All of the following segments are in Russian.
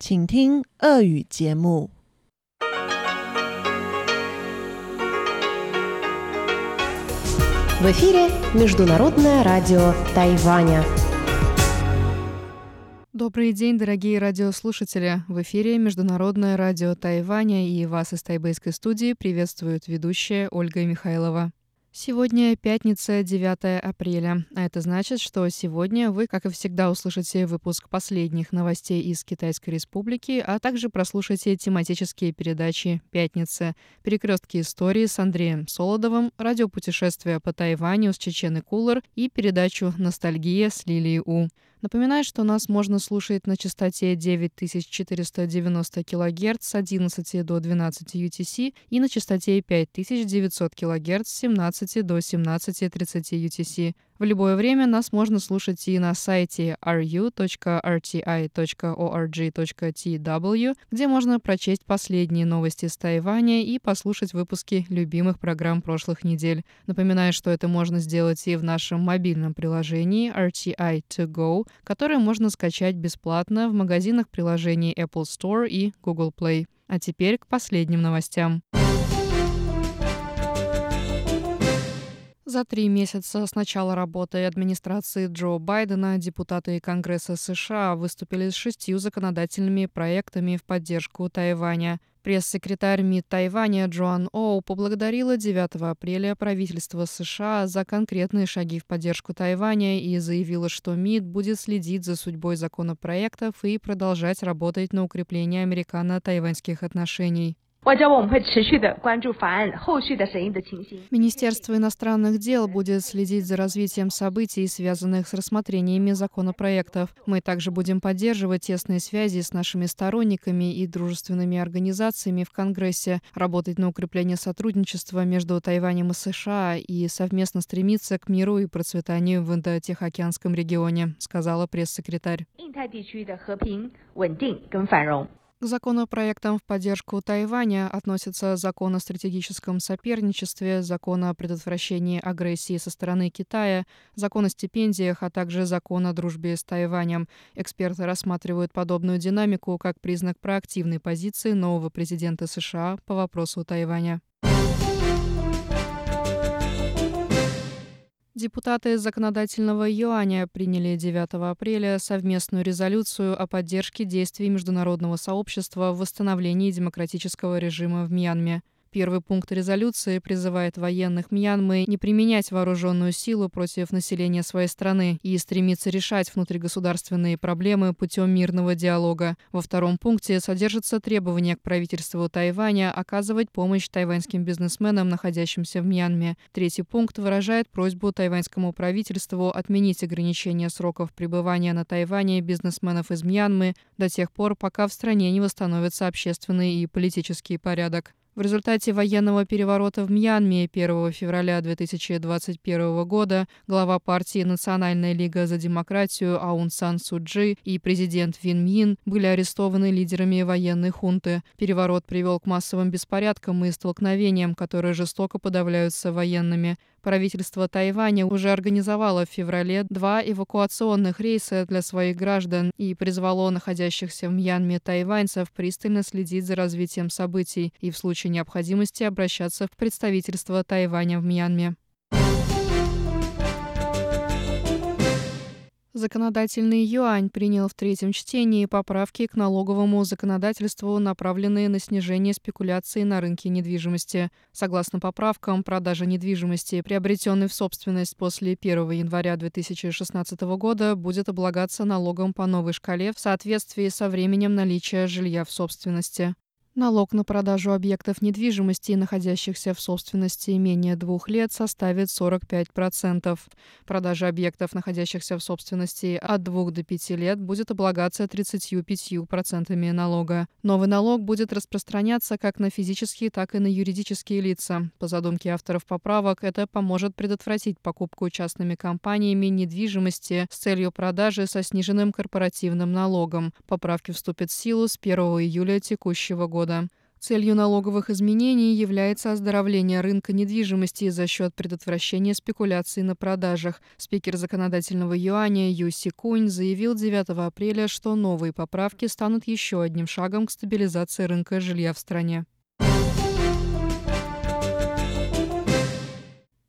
请听俄语节目。В эфире Международное радио Тайваня. Добрый день, дорогие радиослушатели! В эфире Международное радио Тайваня и вас из тайбэйской студии приветствует ведущая Ольга Михайлова. Сегодня пятница, 9 апреля. А это значит, что сегодня вы, как и всегда, услышите выпуск последних новостей из Китайской Республики, а также прослушайте тематические передачи «Пятница», «Перекрестки истории» с Андреем Солодовым, радиопутешествия по Тайваню с Чечены Кулер и передачу «Ностальгия» с Лилией У. Напоминаю, что нас можно слушать на частоте 9490 кГц с 11 до 12 UTC и на частоте 5900 кГц с 17 до 17.30 UTC. В любое время нас можно слушать и на сайте ru.rti.org.tw, где можно прочесть последние новости с Тайваня и послушать выпуски любимых программ прошлых недель. Напоминаю, что это можно сделать и в нашем мобильном приложении RTI To Go, которое можно скачать бесплатно в магазинах приложений Apple Store и Google Play. А теперь к последним новостям. За три месяца с начала работы администрации Джо Байдена депутаты Конгресса США выступили с шестью законодательными проектами в поддержку Тайваня. Пресс-секретарь МИД Тайваня Джоан Оу поблагодарила 9 апреля правительство США за конкретные шаги в поддержку Тайваня и заявила, что МИД будет следить за судьбой законопроектов и продолжать работать на укрепление американо-тайваньских отношений. Министерство иностранных дел будет следить за развитием событий, связанных с рассмотрениями законопроектов. Мы также будем поддерживать тесные связи с нашими сторонниками и дружественными организациями в Конгрессе, работать на укрепление сотрудничества между Тайванем и США и совместно стремиться к миру и процветанию в Индо-Тихоокеанском регионе, сказала пресс-секретарь. К законопроектам в поддержку Тайваня относятся закон о стратегическом соперничестве, закон о предотвращении агрессии со стороны Китая, закон о стипендиях, а также закон о дружбе с Тайванем. Эксперты рассматривают подобную динамику как признак проактивной позиции нового президента США по вопросу Тайваня. Депутаты законодательного юаня приняли 9 апреля совместную резолюцию о поддержке действий международного сообщества в восстановлении демократического режима в Мьянме. Первый пункт резолюции призывает военных Мьянмы не применять вооруженную силу против населения своей страны и стремиться решать внутригосударственные проблемы путем мирного диалога. Во втором пункте содержится требование к правительству Тайваня оказывать помощь тайваньским бизнесменам, находящимся в Мьянме. Третий пункт выражает просьбу тайваньскому правительству отменить ограничение сроков пребывания на Тайване бизнесменов из Мьянмы до тех пор, пока в стране не восстановится общественный и политический порядок. В результате военного переворота в Мьянме 1 февраля 2021 года глава партии «Национальная лига за демократию» Аун Сан Суджи и президент Вин Мин были арестованы лидерами военной хунты. Переворот привел к массовым беспорядкам и столкновениям, которые жестоко подавляются военными. Правительство Тайваня уже организовало в феврале два эвакуационных рейса для своих граждан и призвало находящихся в Мьянме тайваньцев пристально следить за развитием событий и в случае необходимости обращаться в представительство Тайваня в Мьянме. Законодательный юань принял в третьем чтении поправки к налоговому законодательству, направленные на снижение спекуляций на рынке недвижимости. Согласно поправкам, продажа недвижимости, приобретенной в собственность после 1 января 2016 года, будет облагаться налогом по новой шкале в соответствии со временем наличия жилья в собственности. Налог на продажу объектов недвижимости, находящихся в собственности менее двух лет, составит 45%. Продажа объектов, находящихся в собственности от двух до пяти лет, будет облагаться 35% налога. Новый налог будет распространяться как на физические, так и на юридические лица. По задумке авторов поправок, это поможет предотвратить покупку частными компаниями недвижимости с целью продажи со сниженным корпоративным налогом. Поправки вступят в силу с 1 июля текущего года года. Целью налоговых изменений является оздоровление рынка недвижимости за счет предотвращения спекуляций на продажах. Спикер законодательного юаня Юси Кунь заявил 9 апреля, что новые поправки станут еще одним шагом к стабилизации рынка жилья в стране.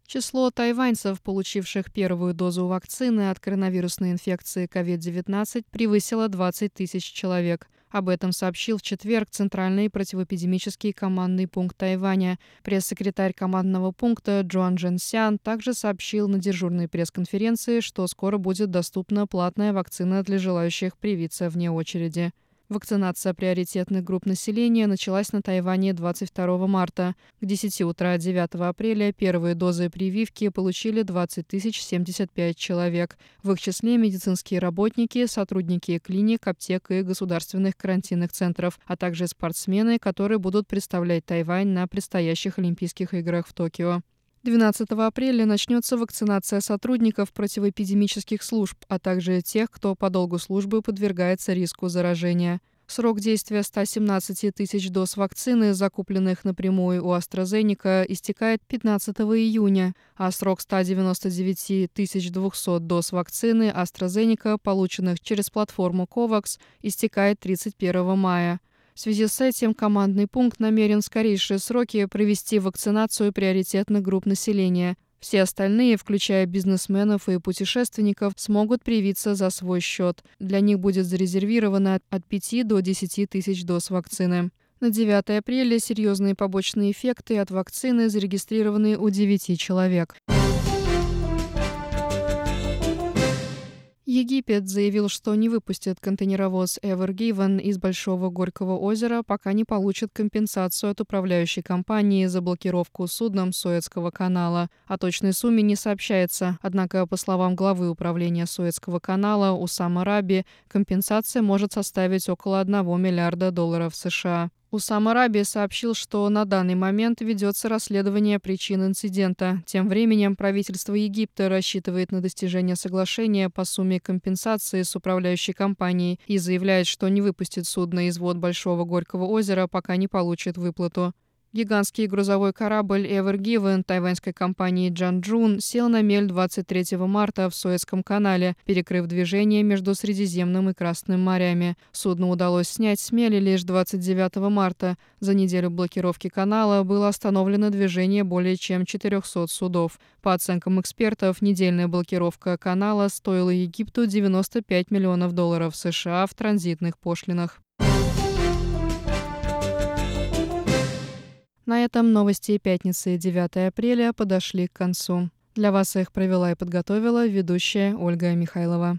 Число тайваньцев, получивших первую дозу вакцины от коронавирусной инфекции COVID-19, превысило 20 тысяч человек. Об этом сообщил в четверг Центральный противоэпидемический командный пункт Тайваня. Пресс-секретарь командного пункта Джоан Джен Сян также сообщил на дежурной пресс-конференции, что скоро будет доступна платная вакцина для желающих привиться вне очереди. Вакцинация приоритетных групп населения началась на Тайване 22 марта. К 10 утра 9 апреля первые дозы прививки получили 20 075 человек. В их числе медицинские работники, сотрудники клиник, аптек и государственных карантинных центров, а также спортсмены, которые будут представлять Тайвань на предстоящих Олимпийских играх в Токио. 12 апреля начнется вакцинация сотрудников противоэпидемических служб, а также тех, кто по долгу службы подвергается риску заражения. Срок действия 117 тысяч доз вакцины, закупленных напрямую у AstraZeneca, истекает 15 июня, а срок 199 200 доз вакцины AstraZeneca, полученных через платформу COVAX, истекает 31 мая. В связи с этим командный пункт намерен в скорейшие сроки провести вакцинацию приоритетных групп населения. Все остальные, включая бизнесменов и путешественников, смогут привиться за свой счет. Для них будет зарезервировано от 5 до 10 тысяч доз вакцины. На 9 апреля серьезные побочные эффекты от вакцины зарегистрированы у 9 человек. Египет заявил, что не выпустит контейнеровоз Ever Given из Большого Горького озера, пока не получит компенсацию от управляющей компании за блокировку судном Суэцкого канала. О точной сумме не сообщается, однако, по словам главы управления Суэцкого канала Усама Раби, компенсация может составить около 1 миллиарда долларов США. Усам Араби сообщил, что на данный момент ведется расследование причин инцидента. Тем временем правительство Египта рассчитывает на достижение соглашения по сумме компенсации с управляющей компанией и заявляет, что не выпустит судно из вод Большого Горького озера, пока не получит выплату. Гигантский грузовой корабль Ever Given тайваньской компании Джанчжун сел на мель 23 марта в Суэцком канале, перекрыв движение между Средиземным и Красным морями. Судно удалось снять с мели лишь 29 марта. За неделю блокировки канала было остановлено движение более чем 400 судов. По оценкам экспертов, недельная блокировка канала стоила Египту 95 миллионов долларов США в транзитных пошлинах. На этом новости пятницы 9 апреля подошли к концу. Для вас их провела и подготовила ведущая Ольга Михайлова.